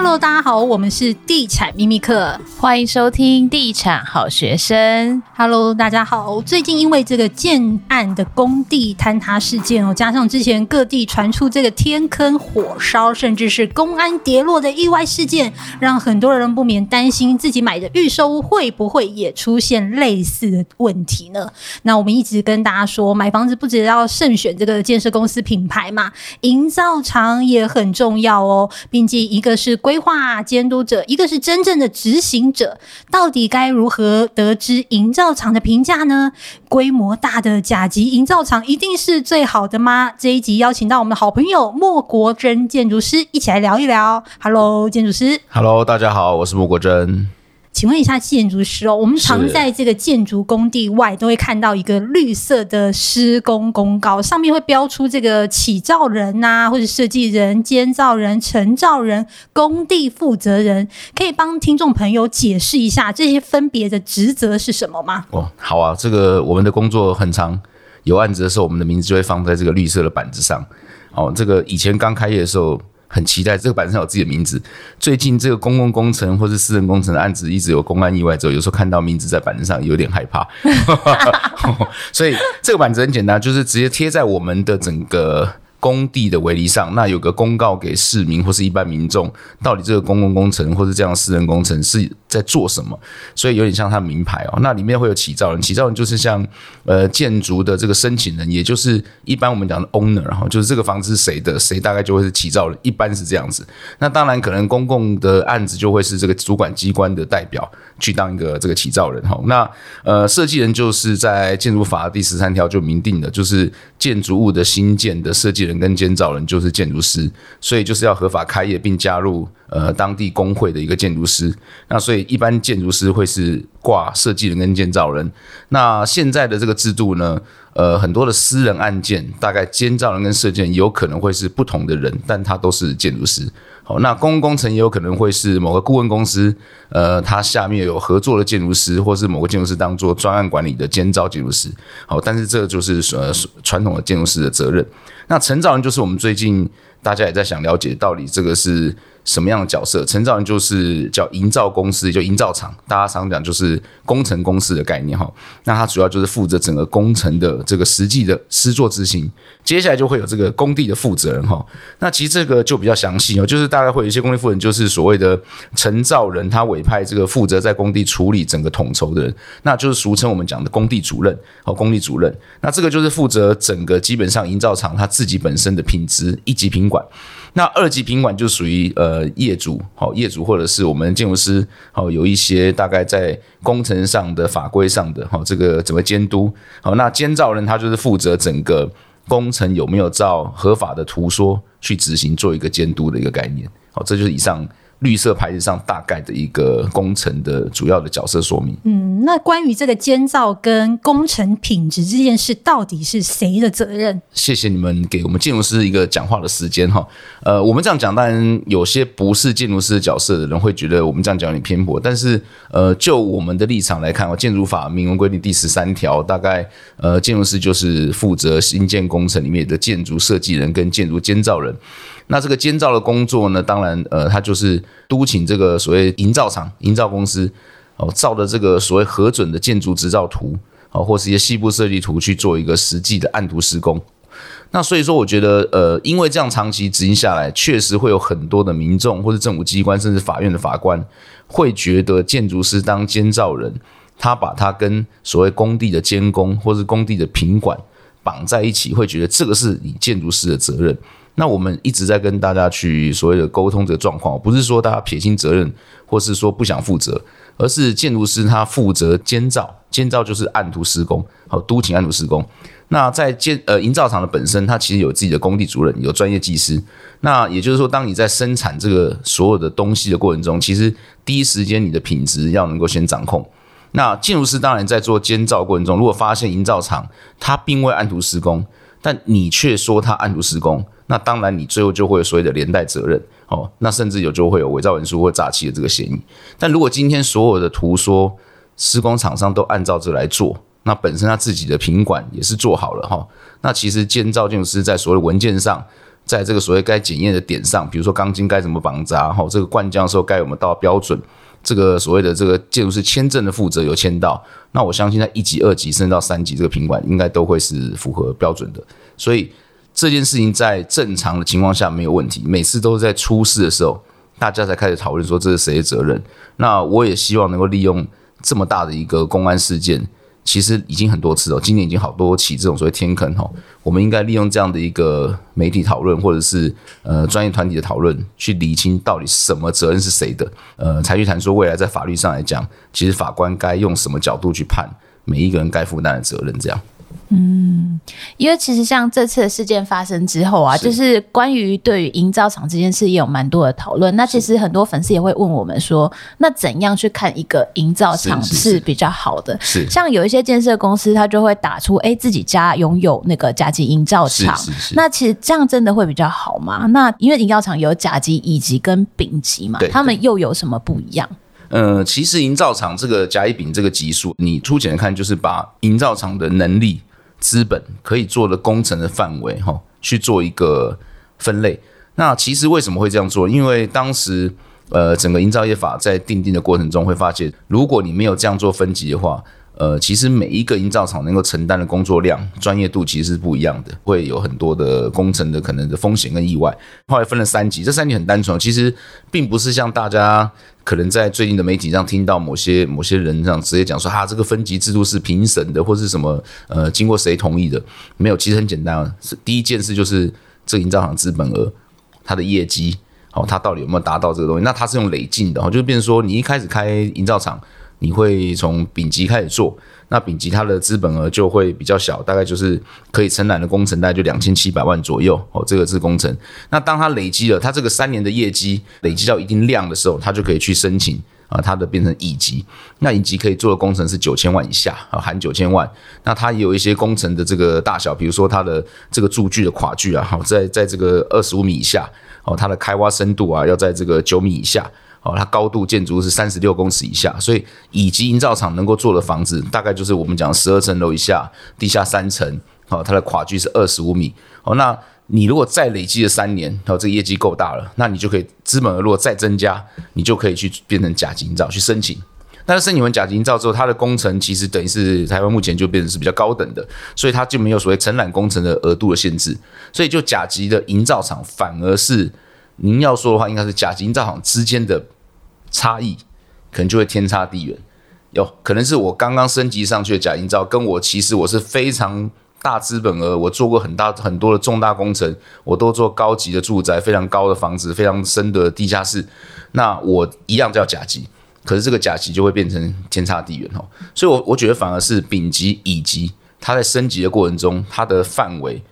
Hello，大家好，我们是地产秘密课，欢迎收听地产好学生。Hello，大家好。最近因为这个建案的工地坍塌事件哦，加上之前各地传出这个天坑火烧，甚至是公安跌落的意外事件，让很多人不免担心自己买的预售屋会不会也出现类似的问题呢？那我们一直跟大家说，买房子不只要慎选这个建设公司品牌嘛，营造厂也很重要哦，并且一个是。规划监督者，一个是真正的执行者，到底该如何得知营造厂的评价呢？规模大的甲级营造厂一定是最好的吗？这一集邀请到我们的好朋友莫国珍建筑师一起来聊一聊。Hello，建筑师。Hello，大家好，我是莫国珍。请问一下建筑师哦，我们常在这个建筑工地外都会看到一个绿色的施工公告，上面会标出这个起造人啊，或者设计人、监造人、承造人、工地负责人，可以帮听众朋友解释一下这些分别的职责是什么吗？哦，好啊，这个我们的工作很长，有案子的时候，我们的名字就会放在这个绿色的板子上。哦，这个以前刚开业的时候。很期待这个板子上有自己的名字。最近这个公共工程或是私人工程的案子一直有公安意外之后，有时候看到名字在板子上有点害怕。所以这个板子很简单，就是直接贴在我们的整个。工地的围篱上，那有个公告给市民或是一般民众，到底这个公共工程或是这样私人工程是在做什么？所以有点像他名牌哦。那里面会有起造人，起造人就是像呃建筑的这个申请人，也就是一般我们讲的 owner，然后就是这个房子是谁的，谁大概就会是起造人，一般是这样子。那当然可能公共的案子就会是这个主管机关的代表去当一个这个起造人哈。那呃设计人就是在建筑法第十三条就明定的，就是建筑物的新建的设计人。跟建造人就是建筑师，所以就是要合法开业并加入呃当地工会的一个建筑师。那所以一般建筑师会是挂设计人跟建造人。那现在的这个制度呢，呃，很多的私人案件，大概建造人跟设计人有可能会是不同的人，但他都是建筑师。好，那公共工程也有可能会是某个顾问公司，呃，他下面有合作的建筑师，或是某个建筑师当做专案管理的监招建筑师。好，但是这就是呃传统的建筑师的责任。那承造人就是我们最近大家也在想了解到底这个是。什么样的角色？承造人就是叫营造公司，就营造厂，大家常讲就是工程公司的概念哈。那他主要就是负责整个工程的这个实际的施作执行。接下来就会有这个工地的负责人哈。那其实这个就比较详细哦，就是大概会有一些工地负责人，就是所谓的承造人，他委派这个负责在工地处理整个统筹的人，那就是俗称我们讲的工地主任和工地主任。那这个就是负责整个基本上营造厂他自己本身的品质一级品管。那二级品管就属于呃业主，好业主或者是我们建筑师，好有一些大概在工程上的法规上的，好这个怎么监督，好那监造人他就是负责整个工程有没有照合法的图说去执行，做一个监督的一个概念，好这就是以上。绿色牌子上大概的一个工程的主要的角色说明。嗯，那关于这个监造跟工程品质这件事，到底是谁的责任？谢谢你们给我们建筑师一个讲话的时间哈。呃，我们这样讲，当然有些不是建筑师的角色的人会觉得我们这样讲有点偏颇，但是呃，就我们的立场来看，哦建筑法明文规定第十三条，大概呃，建筑师就是负责新建工程里面的建筑设计人跟建筑监造人。那这个监造的工作呢，当然，呃，他就是督请这个所谓营造厂、营造公司，哦，照的这个所谓核准的建筑执照图，哦，或是一些细部设计图去做一个实际的按图施工。那所以说，我觉得，呃，因为这样长期执行下来，确实会有很多的民众或是政府机关，甚至法院的法官，会觉得建筑师当监造人，他把他跟所谓工地的监工或是工地的品管绑在一起，会觉得这个是你建筑师的责任。那我们一直在跟大家去所谓的沟通这个状况，不是说大家撇清责任，或是说不想负责，而是建筑师他负责监造，监造就是按图施工，好，督请按图施工。那在建呃营造厂的本身，它其实有自己的工地主任，有专业技师。那也就是说，当你在生产这个所有的东西的过程中，其实第一时间你的品质要能够先掌控。那建筑师当然在做监造过程中，如果发现营造厂它并未按图施工，但你却说它按图施工。那当然，你最后就会有所谓的连带责任哦。那甚至有就会有伪造文书或诈欺的这个嫌疑。但如果今天所有的图说施工厂商都按照这来做，那本身他自己的品管也是做好了哈。那其实建造建筑师在所谓的文件上，在这个所谓该检验的点上，比如说钢筋该怎么绑扎，哈，这个灌浆的时候该有没有到标准，这个所谓的这个建筑师签证的负责有签到，那我相信在一级、二级甚至到三级这个品管应该都会是符合标准的。所以这件事情在正常的情况下没有问题，每次都是在出事的时候，大家才开始讨论说这是谁的责任。那我也希望能够利用这么大的一个公安事件。其实已经很多次了，今年已经好多起这种所谓天坑哈，我们应该利用这样的一个媒体讨论，或者是呃专业团体的讨论，去理清到底什么责任是谁的，呃，才去谈说未来在法律上来讲，其实法官该用什么角度去判每一个人该负担的责任，这样。嗯，因为其实像这次的事件发生之后啊，是就是关于对于营造厂这件事也有蛮多的讨论。那其实很多粉丝也会问我们说，那怎样去看一个营造厂是比较好的？是，像有一些建设公司，他就会打出哎、欸、自己家拥有那个甲级营造厂。那其实这样真的会比较好吗？那因为营造厂有甲级、乙级跟丙级嘛，他们又有什么不一样？呃，其实营造厂这个甲、乙、丙这个级数，你粗浅的看就是把营造厂的能力。资本可以做的工程的范围，哈，去做一个分类。那其实为什么会这样做？因为当时，呃，整个营造业法在定定的过程中，会发现，如果你没有这样做分级的话，呃，其实每一个营造厂能够承担的工作量、专业度其实是不一样的，会有很多的工程的可能的风险跟意外。后来分了三级，这三级很单纯，其实并不是像大家可能在最近的媒体上听到某些某些人这样直接讲说，哈，这个分级制度是评审的，或是什么呃，经过谁同意的？没有，其实很简单，是第一件事就是这个营造厂资本额、它的业绩，好，它到底有没有达到这个东西？那它是用累进的，哈，就变成说你一开始开营造厂。你会从丙级开始做，那丙级它的资本额就会比较小，大概就是可以承揽的工程大概就两千七百万左右哦，这个是工程。那当它累积了它这个三年的业绩累积到一定量的时候，它就可以去申请啊，它的变成乙级。那乙级可以做的工程是九千万以下啊，含九千万。那它有一些工程的这个大小，比如说它的这个柱距的跨距啊，好在在这个二十五米以下哦，它的开挖深度啊要在这个九米以下。哦，它高度建筑是三十六公尺以下，所以乙级营造厂能够做的房子，大概就是我们讲十二层楼以下，地下三层。好，它的跨距是二十五米。哦，那你如果再累积了三年，然后这个业绩够大了，那你就可以资本额如果再增加，你就可以去变成甲级营造去申请。但是申请完甲级营造之后，它的工程其实等于是台湾目前就变成是比较高等的，所以它就没有所谓承揽工程的额度的限制，所以就甲级的营造厂反而是。您要说的话，应该是甲级营造厂之间的差异，可能就会天差地远。有可能是我刚刚升级上去的甲营造，跟我其实我是非常大资本额，我做过很大很多的重大工程，我都做高级的住宅，非常高的房子，非常深的地下室。那我一样叫甲级，可是这个甲级就会变成天差地远哦。所以，我我觉得反而是丙级、乙级，它在升级的过程中，它的范围。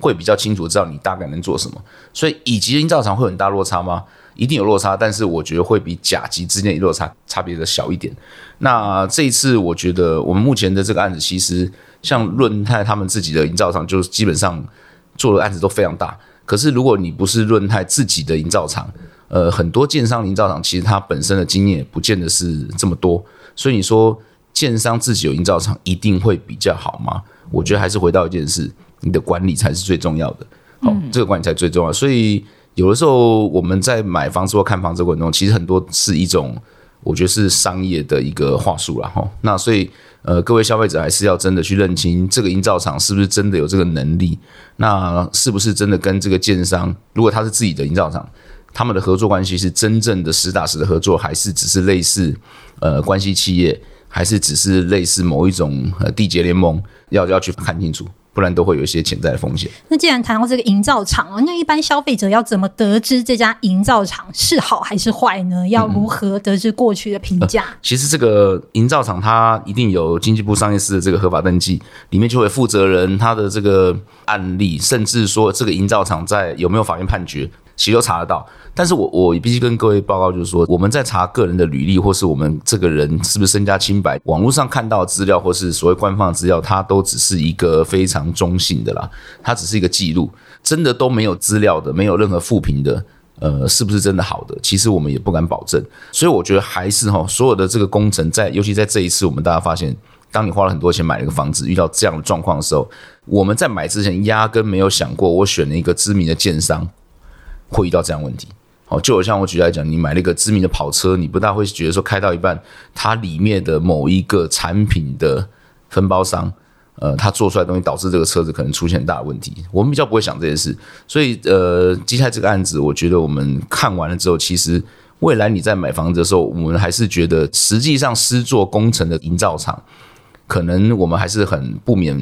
会比较清楚知道你大概能做什么，所以乙级营造厂会很大落差吗？一定有落差，但是我觉得会比甲级之间的落差差别的小一点。那这一次我觉得我们目前的这个案子，其实像润泰他们自己的营造厂，就基本上做的案子都非常大。可是如果你不是润泰自己的营造厂，呃，很多建商营造厂其实它本身的经验不见得是这么多。所以你说建商自己有营造厂一定会比较好吗？我觉得还是回到一件事。你的管理才是最重要的，好，这个管理才最重要。所以有的时候我们在买房子或看房子过程中，其实很多是一种，我觉得是商业的一个话术了哈。那所以呃，各位消费者还是要真的去认清这个营造厂是不是真的有这个能力，那是不是真的跟这个建商，如果他是自己的营造厂，他们的合作关系是真正的实打实的合作，还是只是类似呃关系企业，还是只是类似某一种呃缔结联盟，要要去看清楚。不然都会有一些潜在的风险。那既然谈到这个营造厂，那一般消费者要怎么得知这家营造厂是好还是坏呢？要如何得知过去的评价？嗯呃，其实这个营造厂它一定有经济部商业司的这个合法登记，里面就会负责人他的这个案例，甚至说这个营造厂在有没有法院判决。其实都查得到，但是我我必须跟各位报告，就是说我们在查个人的履历，或是我们这个人是不是身家清白，网络上看到的资料，或是所谓官方资料，它都只是一个非常中性的啦，它只是一个记录，真的都没有资料的，没有任何复评的，呃，是不是真的好的？其实我们也不敢保证，所以我觉得还是哈，所有的这个工程在，尤其在这一次，我们大家发现当你花了很多钱买了一个房子，遇到这样的状况的时候，我们在买之前压根没有想过，我选了一个知名的建商会遇到这样问题。好，就好像我举例来讲，你买了一个知名的跑车，你不大会觉得说开到一半，它里面的某一个产品的分包商，呃，它做出来东西导致这个车子可能出现很大的问题。我们比较不会想这件事，所以呃，接下来这个案子，我觉得我们看完了之后，其实。未来你在买房子的时候，我们还是觉得，实际上施作工程的营造厂，可能我们还是很不免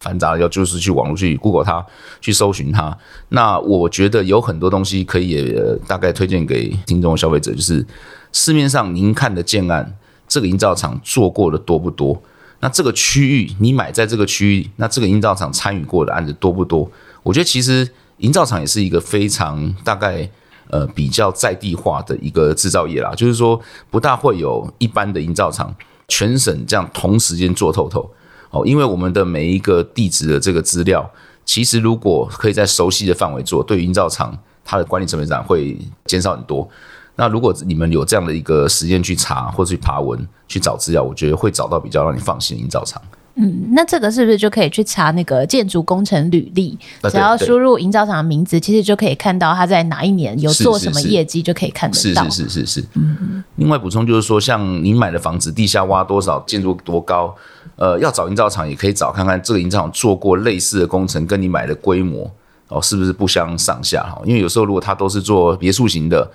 繁杂，要就是去网络去 Google 它，去搜寻它。那我觉得有很多东西可以大概推荐给听众消费者，就是市面上您看的建案，这个营造厂做过的多不多？那这个区域你买在这个区域，那这个营造厂参与过的案子多不多？我觉得其实营造厂也是一个非常大概。呃，比较在地化的一个制造业啦，就是说不大会有一般的营造厂全省这样同时间做透透哦，因为我们的每一个地址的这个资料，其实如果可以在熟悉的范围做，对于营造厂它的管理成本上会减少很多。那如果你们有这样的一个时间去查或者去爬文去找资料，我觉得会找到比较让你放心的营造厂。嗯，那这个是不是就可以去查那个建筑工程履历？只要输入营造厂的名字，其实就可以看到他在哪一年有做什么业绩，就可以看得到。是是是是是。嗯。另外补充就是说，像你买的房子地下挖多少，建筑多高，呃，要找营造厂也可以找看看这个营造厂做过类似的工程，跟你买的规模哦是不是不相上下哈？因为有时候如果他都是做别墅型的，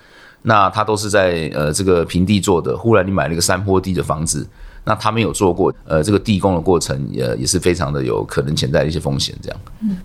那他都是在呃这个平地做的，忽然你买了一个山坡地的房子。那他们有做过，呃，这个地工的过程也也是非常的有可能潜在的一些风险，这样。嗯，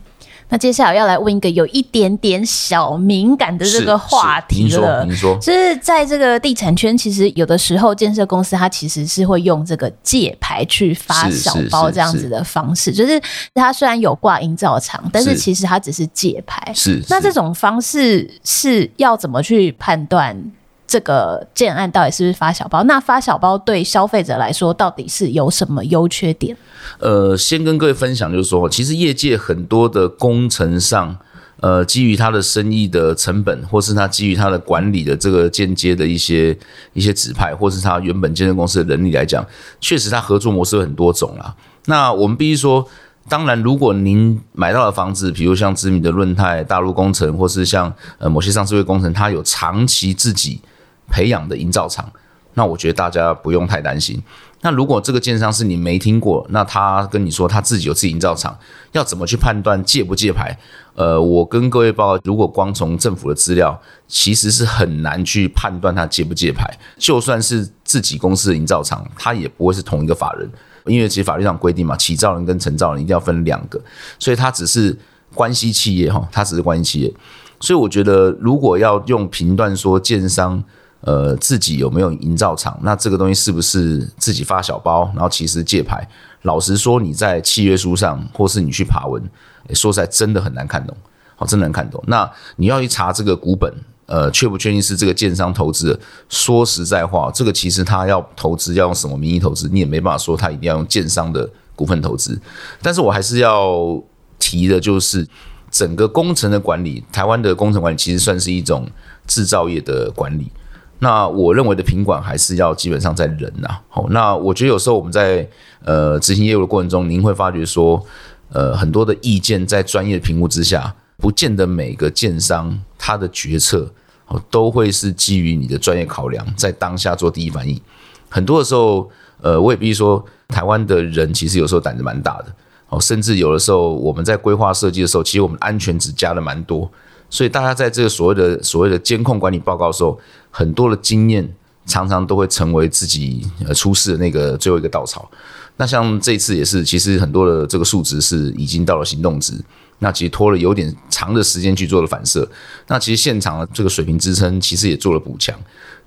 那接下来要来问一个有一点点小敏感的这个话题了。您说，您说，就是在这个地产圈，其实有的时候建设公司它其实是会用这个借牌去发小包这样子的方式，就是它虽然有挂营造厂，但是其实它只是借牌。是，那这种方式是要怎么去判断？这个建案到底是不是发小包？那发小包对消费者来说到底是有什么优缺点？呃，先跟各位分享，就是说，其实业界很多的工程上，呃，基于他的生意的成本，或是他基于他的管理的这个间接的一些一些指派，或是他原本建设公司的能力来讲，确实他合作模式有很多种啦。那我们必须说，当然，如果您买到的房子，比如像知名的润泰、大陆工程，或是像呃某些上市会工程，它有长期自己培养的营造厂，那我觉得大家不用太担心。那如果这个建商是你没听过，那他跟你说他自己有自己营造厂，要怎么去判断借不借牌？呃，我跟各位报告，如果光从政府的资料，其实是很难去判断他借不借牌。就算是自己公司的营造厂，他也不会是同一个法人，因为其实法律上规定嘛，起造人跟承造人一定要分两个，所以他只是关系企业哈，他只是关系企业。所以我觉得，如果要用评断说建商。呃，自己有没有营造厂？那这个东西是不是自己发小包？然后其实借牌？老实说，你在契约书上，或是你去爬文，说实在真的很难看懂，好，真的难看懂。那你要去查这个股本，呃，确不确定是这个建商投资？说实在话，这个其实他要投资要用什么名义投资，你也没办法说他一定要用建商的股份投资。但是我还是要提的，就是整个工程的管理，台湾的工程管理其实算是一种制造业的管理。那我认为的品管还是要基本上在人呐。好，那我觉得有时候我们在呃执行业务的过程中，您会发觉说，呃很多的意见在专业的评估之下，不见得每个建商他的决策哦都会是基于你的专业考量，在当下做第一反应。很多的时候，呃我也必须说，台湾的人其实有时候胆子蛮大的哦，甚至有的时候我们在规划设计的时候，其实我们安全值加的蛮多。所以大家在这个所谓的所谓的监控管理报告的时候，很多的经验常常都会成为自己呃出事的那个最后一个稻草。那像这次也是，其实很多的这个数值是已经到了行动值，那其实拖了有点长的时间去做了反射。那其实现场的这个水平支撑其实也做了补强。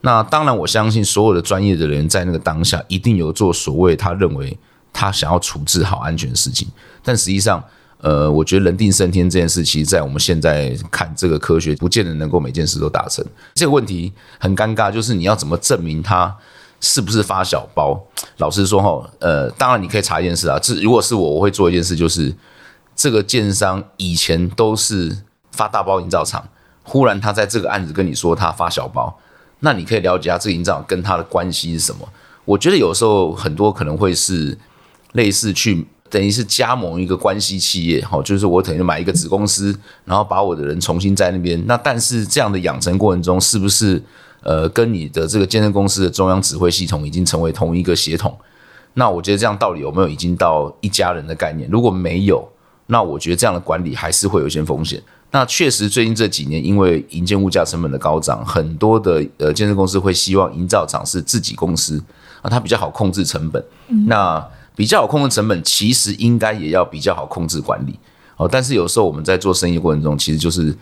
那当然我相信所有的专业的人在那个当下一定有做所谓他认为他想要处置好安全的事情，但实际上。呃，我觉得人定胜天这件事，其实，在我们现在看这个科学，不见得能够每件事都达成。这个问题很尴尬，就是你要怎么证明它是不是发小包？老实说哈，呃，当然你可以查一件事啊，这如果是我，我会做一件事，就是这个建商以前都是发大包营造厂，忽然他在这个案子跟你说他发小包，那你可以了解下这个营造跟他的关系是什么。我觉得有时候很多可能会是。类似去等于是加盟一个关系企业，好，就是我等于买一个子公司，然后把我的人重新在那边。那但是这样的养成过程中，是不是呃跟你的这个健身公司的中央指挥系统已经成为同一个协同？那我觉得这样到底有没有已经到一家人的概念？如果没有，那我觉得这样的管理还是会有一些风险。那确实最近这几年，因为营建物价成本的高涨，很多的呃健身公司会希望营造厂是自己公司啊，它比较好控制成本。那比较好控制成本，其实应该也要比较好控制管理哦。但是有时候我们在做生意过程中，其实就是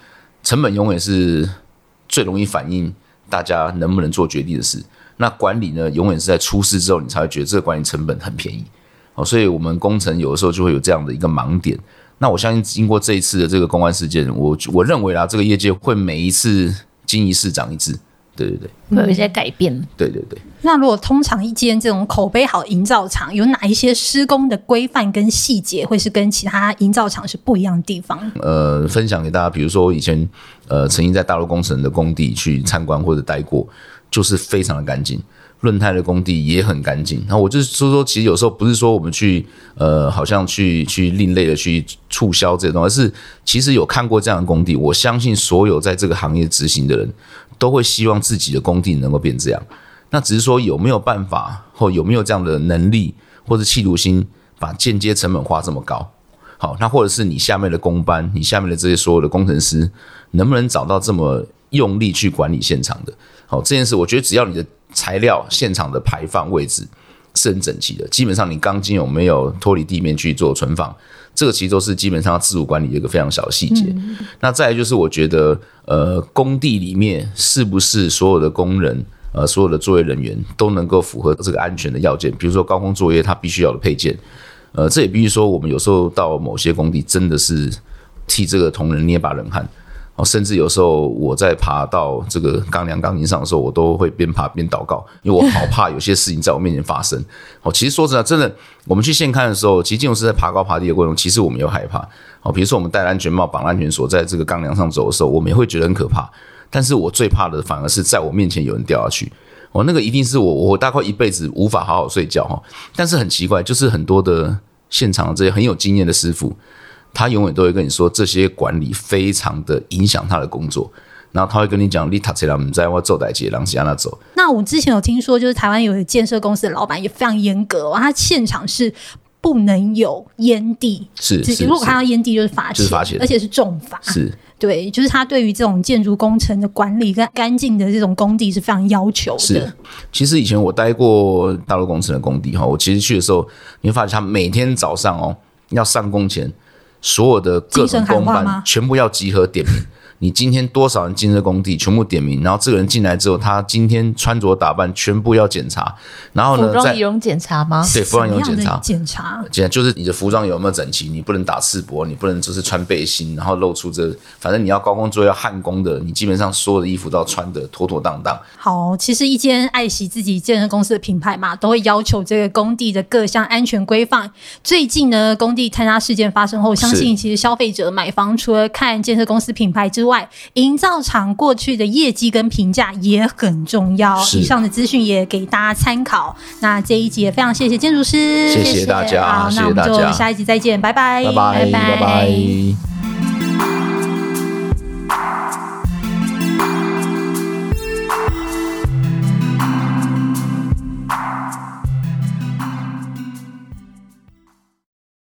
成本永远是最容易反映大家能不能做决定的事。那管理呢，永远是在出事之后，你才会觉得这个管理成本很便宜哦。所以，我们工程有的时候就会有这样的一个盲点。那我相信，经过这一次的这个公关事件，我我认为啦，这个业界会每一次经一事长一智。对对对，会有一些改变。对对对。那如果通常一间这种口碑好营造厂，有哪一些施工的规范跟细节，会是跟其他营造厂是不一样的地方？呃，分享给大家，比如说我以前呃曾经在大陆工程的工地去参观或者待过。就是非常的干净，润泰的工地也很干净。然后我就是说说，其实有时候不是说我们去呃，好像去去另类的去促销这些东西，而是其实有看过这样的工地，我相信所有在这个行业执行的人都会希望自己的工地能够变这样。那只是说有没有办法，或有没有这样的能力，或者企图心，把间接成本花这么高？好，那或者是你下面的工班，你下面的这些所有的工程师，能不能找到这么用力去管理现场的？好，这件事我觉得只要你的材料现场的排放位置是很整齐的，基本上你钢筋有没有脱离地面去做存放，这个其实都是基本上自主管理的一个非常小的细节。嗯、那再来就是我觉得，呃，工地里面是不是所有的工人，呃，所有的作业人员都能够符合这个安全的要件？比如说高空作业，它必须要的配件，呃，这也必须说，我们有时候到某些工地真的是替这个同仁捏把冷汗。甚至有时候我在爬到这个钢梁钢筋上的时候，我都会边爬边祷告，因为我好怕有些事情在我面前发生。哦，其实说真的，真的，我们去现看的时候，其实建筑师在爬高爬低的过程中，其实我们有害怕。哦，比如说我们戴安全帽、绑安全锁，在这个钢梁上走的时候，我们也会觉得很可怕。但是我最怕的反而是在我面前有人掉下去。哦，那个一定是我，我大概一辈子无法好好睡觉哈。但是很奇怪，就是很多的现场的这些很有经验的师傅。他永远都会跟你说，这些管理非常的影响他的工作，然后他会跟你讲，你塔切拉姆在我做代接，让其他他走。那我之前有听说，就是台湾有一个建设公司的老板也非常严格，他现场是不能有烟蒂，是，如果看到烟蒂就是罚钱，而且是重罚。是，对，就是他对于这种建筑工程的管理跟干净的这种工地是非常要求的。是，其实以前我待过大陆工程的工地哈，我其实去的时候，你会发现他每天早上哦要上工前。所有的各种公班全部要集合点名。你今天多少人进这工地，全部点名，然后这个人进来之后，他今天穿着打扮全部要检查，然后呢，服装仪容检查吗？对，服装仪容检查，检查，检就是你的服装有没有整齐，你不能打赤膊，你不能就是穿背心，然后露出这，反正你要高工作业要焊工的，你基本上所有的衣服都要穿的妥妥当当。好，其实一间爱惜自己健身公司的品牌嘛，都会要求这个工地的各项安全规范。最近呢，工地坍塌事件发生后，相信其实消费者买房除了看建设公司品牌之外，营造厂过去的业绩跟评价也很重要。以上的资讯也给大家参考。那这一集也非常谢谢建筑师，谢谢大家，好，那我们就下一集再见，拜拜，拜拜，拜拜。拜拜。